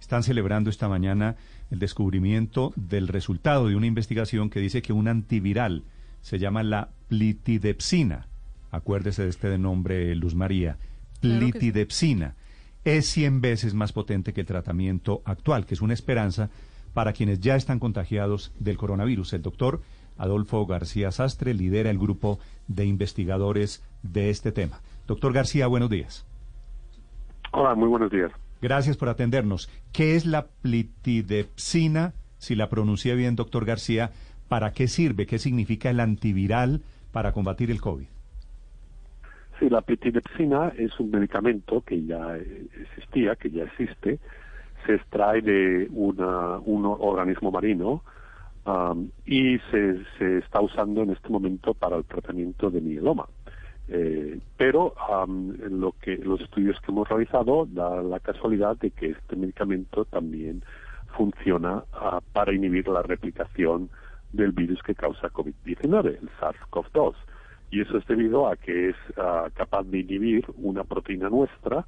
están celebrando esta mañana el descubrimiento del resultado de una investigación que dice que un antiviral se llama la plitidepsina. Acuérdese de este nombre, Luz María. Plitidepsina. Es 100 veces más potente que el tratamiento actual, que es una esperanza para quienes ya están contagiados del coronavirus. El doctor Adolfo García Sastre lidera el grupo de investigadores de este tema. Doctor García, buenos días. Hola, muy buenos días. Gracias por atendernos. ¿Qué es la plitidepsina? Si la pronuncié bien, doctor García, ¿para qué sirve? ¿Qué significa el antiviral para combatir el COVID? Sí, la plitidepsina es un medicamento que ya existía, que ya existe. Se extrae de una, un organismo marino um, y se, se está usando en este momento para el tratamiento de mieloma. Eh, pero en lo que los estudios que hemos realizado da la casualidad de que este medicamento también funciona ah, para inhibir la replicación del virus que causa COVID-19, el SARS-CoV-2. Y eso es debido a que es ah, capaz de inhibir una proteína nuestra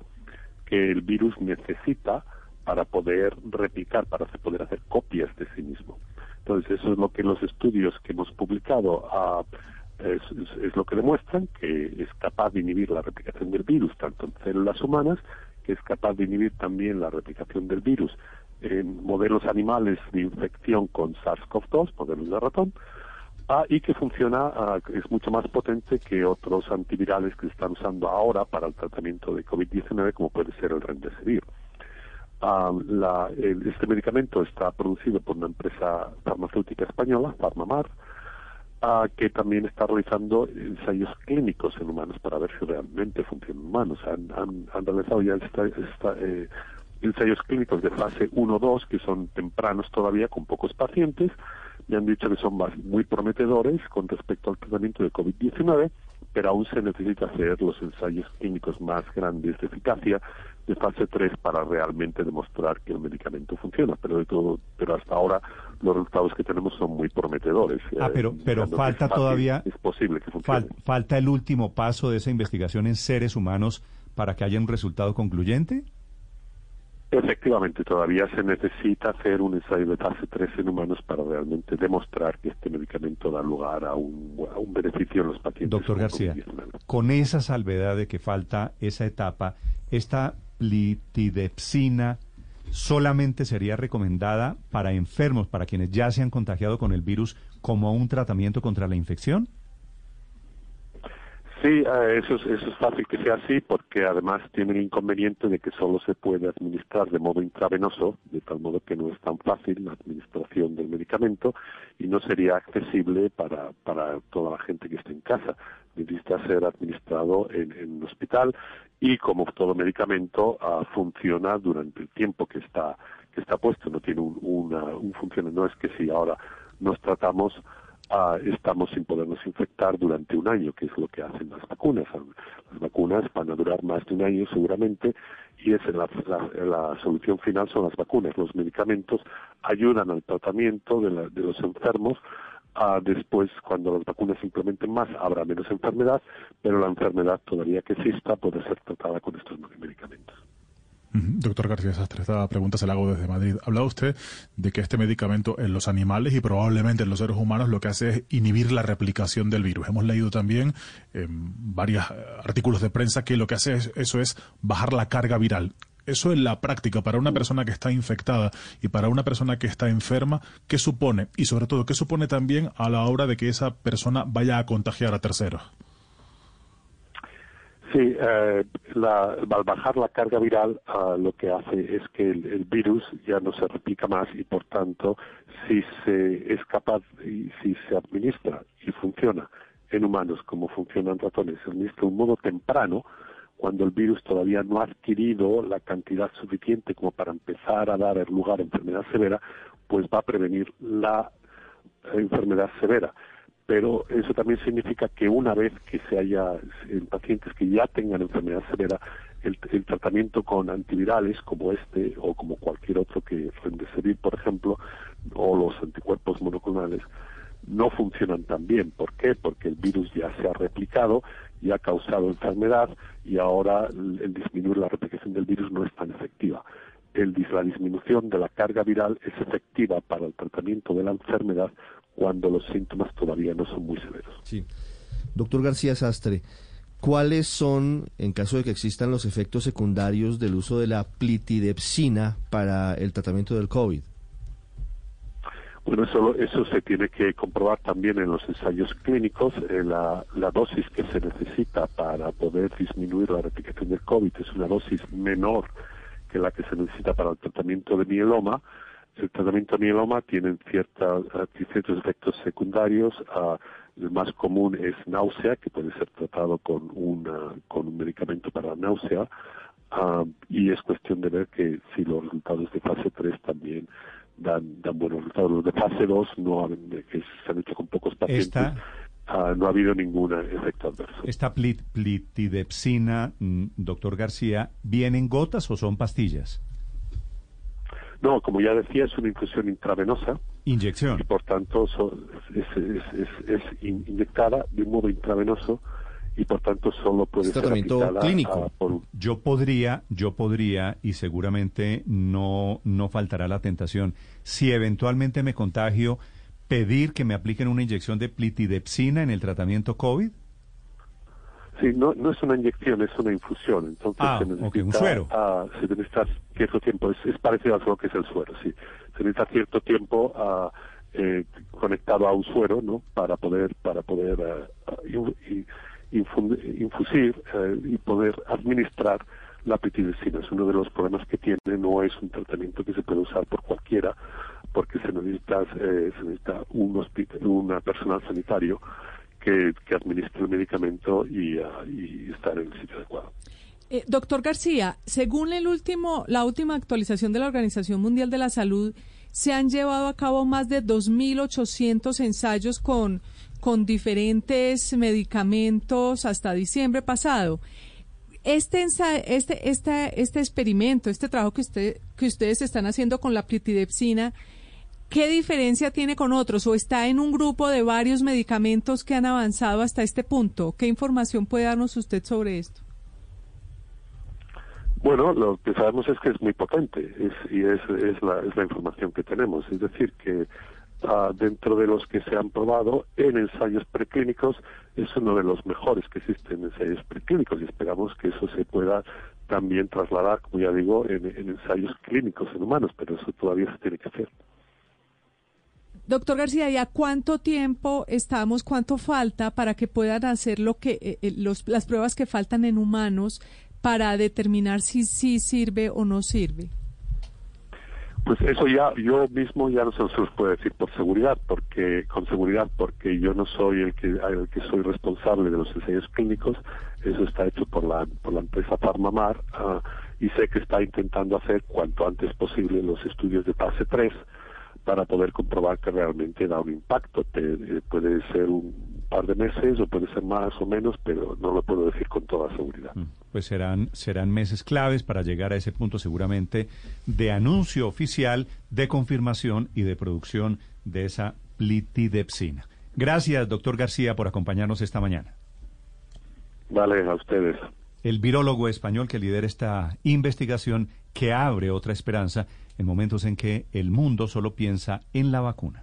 que el virus necesita para poder replicar, para poder hacer copias de sí mismo. Entonces, eso es lo que los estudios que hemos publicado uh, es, lo que demuestran que es capaz de inhibir la replicación del virus tanto en células humanas, que es capaz de inhibir también la replicación del virus en modelos animales de infección con SARS-CoV-2, modelos de ratón, ah, y que funciona, ah, es mucho más potente que otros antivirales que se están usando ahora para el tratamiento de COVID-19, como puede ser el Remdesivir. Ah, este medicamento está producido por una empresa farmacéutica española, Farmamar, que también está realizando ensayos clínicos en humanos para ver si realmente funcionan humanos. Han, realizado ya eh, ensayos clínicos de fase 1-2 que son tempranos todavía con pocos pacientes. Me han dicho que son muy prometedores con respecto al tratamiento de COVID-19 pero aún se necesita hacer los ensayos clínicos más grandes de eficacia de fase 3 para realmente demostrar que el medicamento funciona. Pero de todo, pero hasta ahora los resultados que tenemos son muy prometedores. Ah, eh, pero, pero falta todavía. Es posible que funcione. falta el último paso de esa investigación en seres humanos para que haya un resultado concluyente. Efectivamente, todavía se necesita hacer un ensayo de fase 3 en humanos para realmente demostrar que este medicamento da lugar a un, beneficio en los pacientes. Doctor García, con esa salvedad de que falta esa etapa, ¿esta plitidepsina solamente sería recomendada para enfermos, para quienes ya se han contagiado con el virus, como un tratamiento contra la infección? Sí, eh, eso, es, eso es fácil que sea así porque además tiene el inconveniente de que solo se puede administrar de modo intravenoso, de tal modo que no es tan fácil la administración del medicamento y no sería accesible para, para toda la gente que esté en casa. Necesita ser administrado en, en un hospital y como todo medicamento uh, funciona durante el tiempo que está, que está puesto, no tiene un, un funcionamiento, no es que si ahora nos tratamos estamos sin podernos infectar durante un año, que es lo que hacen las vacunas. Las vacunas van a durar más de un año seguramente y es la, la, solución final son las vacunas. Los medicamentos ayudan al tratamiento de, de los enfermos. Después, cuando las vacunas se implementen más, habrá menos enfermedad, pero la enfermedad todavía que exista puede ser tratada con estos medicamentos. Doctor García Sastre, esta pregunta se la hago desde Madrid. Hablaba usted de que este medicamento en los animales y probablemente en los seres humanos lo que hace es inhibir la replicación del virus. Hemos leído también en varios eh, artículos de prensa que lo que hace eso es bajar la carga viral. Eso en la práctica, para una persona que está infectada y para una persona que está enferma, ¿qué supone? Y sobre todo, ¿qué supone también a la hora de que esa persona vaya a contagiar a terceros? Sí, eh, al bajar la carga viral ah, lo que hace es que el, virus ya no se replica más y por tanto si se es capaz y si se administra y funciona en humanos como funcionan ratones. Se administra un modo temprano, cuando el virus todavía no ha adquirido la cantidad suficiente como para empezar a dar lugar a enfermedad severa, pues va a prevenir la enfermedad severa. Pero eso también significa que una vez que se haya en pacientes que ya tengan enfermedad severa, el, el tratamiento con antivirales como este o como cualquier otro que Remdesivir, por ejemplo, o los anticuerpos monoclonales, no funcionan tan bien. ¿Por qué? Porque el virus ya se ha replicado y ha causado enfermedad y ahora el disminuir la replicación del virus no es tan efectiva. El, la disminución de la carga viral es efectiva para el tratamiento de la enfermedad cuando los síntomas todavía no son muy severos. Sí. Doctor García Sastre, ¿cuáles son, en caso de que existan los efectos secundarios del uso de la plitidepsina para el tratamiento del COVID? Bueno, eso, eso se tiene que comprobar también en los ensayos clínicos. Eh, la, la, dosis que se necesita para poder disminuir la replicación del COVID es una dosis menor que la que se necesita para el tratamiento de mieloma. El tratamiento de mieloma tiene cierta, eh, ciertos efectos secundarios. Uh, el más común es náusea, que puede ser tratado con, una, con un medicamento para la náusea. Uh, y es cuestión de ver que si los resultados de fase 3 también dan, dan buenos resultados. Los de fase 2 no que se han hecho con pocos pacientes. Esta, uh, no ha habido ningún efecto adverso. ¿Esta plit, plitidepsina, mm, doctor García, vienen gotas o son pastillas? No, como ya decía, es una infusión intravenosa. Inyección. Y por tanto es, es, es, es, inyectada de un modo intravenoso y por tanto solo puede ¿Es tratamiento ser clínico. A, por... Yo podría, yo podría y seguramente no no faltará la tentación si eventualmente me contagio pedir que me apliquen una inyección de plitidepsina en el tratamiento COVID. Sí, no, no es una inyección, es una infusión. Entonces ah, se necesita, okay, un suero. Uh, se necesita cierto tiempo. Es, es parecido a lo que es el suero, sí. Se necesita cierto tiempo uh, eh, conectado a un suero, ¿no? Para poder para poder uh, y, infusir eh, y poder administrar la pitidecina. Es uno de los problemas que tiene, no es un tratamiento que se puede usar por cualquiera, porque se necesita, eh, se necesita un hospital, un personal sanitario que, que administre el medicamento y, uh, y estar en el sitio adecuado. Eh, doctor García, según el último, la última actualización de la Organización Mundial de la Salud, se han llevado a cabo más de 2.800 ensayos con, con diferentes medicamentos hasta diciembre pasado. Este, este, este, este experimento, este trabajo que, usted, que ustedes están haciendo con la plitidepsina, ¿Qué diferencia tiene con otros o está en un grupo de varios medicamentos que han avanzado hasta este punto? ¿Qué información puede darnos usted sobre esto? Bueno, lo que sabemos es que es muy potente es, y es, la, es la información que tenemos. Es decir, que uh, dentro de los que se han probado en ensayos preclínicos es uno de los mejores que existen en ensayos preclínicos y esperamos que eso se pueda también trasladar, como ya digo, en, en ensayos clínicos en humanos, pero eso todavía se tiene que hacer. Doctor García, ¿y a cuánto tiempo estamos, cuánto falta para que puedan hacer lo que eh, eh, los, las pruebas que faltan en humanos para determinar si sí sirve o no sirve? Pues eso ya yo mismo ya no se los puedo decir por seguridad, porque con seguridad, porque yo no soy el que el que soy responsable de los ensayos clínicos. Eso está hecho por la por la empresa Farmamar uh, y sé que está intentando hacer cuanto antes posible los estudios de fase 3 para poder comprobar que realmente da un impacto. Eh, puede ser un par de meses o puede ser más o menos, pero no lo puedo decir con toda seguridad. Pues serán, serán meses claves para llegar a ese punto seguramente de anuncio oficial, de confirmación y de producción de esa plitidepsina. Gracias, doctor García, por acompañarnos esta mañana. Vale, a ustedes. El virólogo español que lidera esta investigación que abre otra esperanza en momentos en que el mundo solo piensa en la vacuna.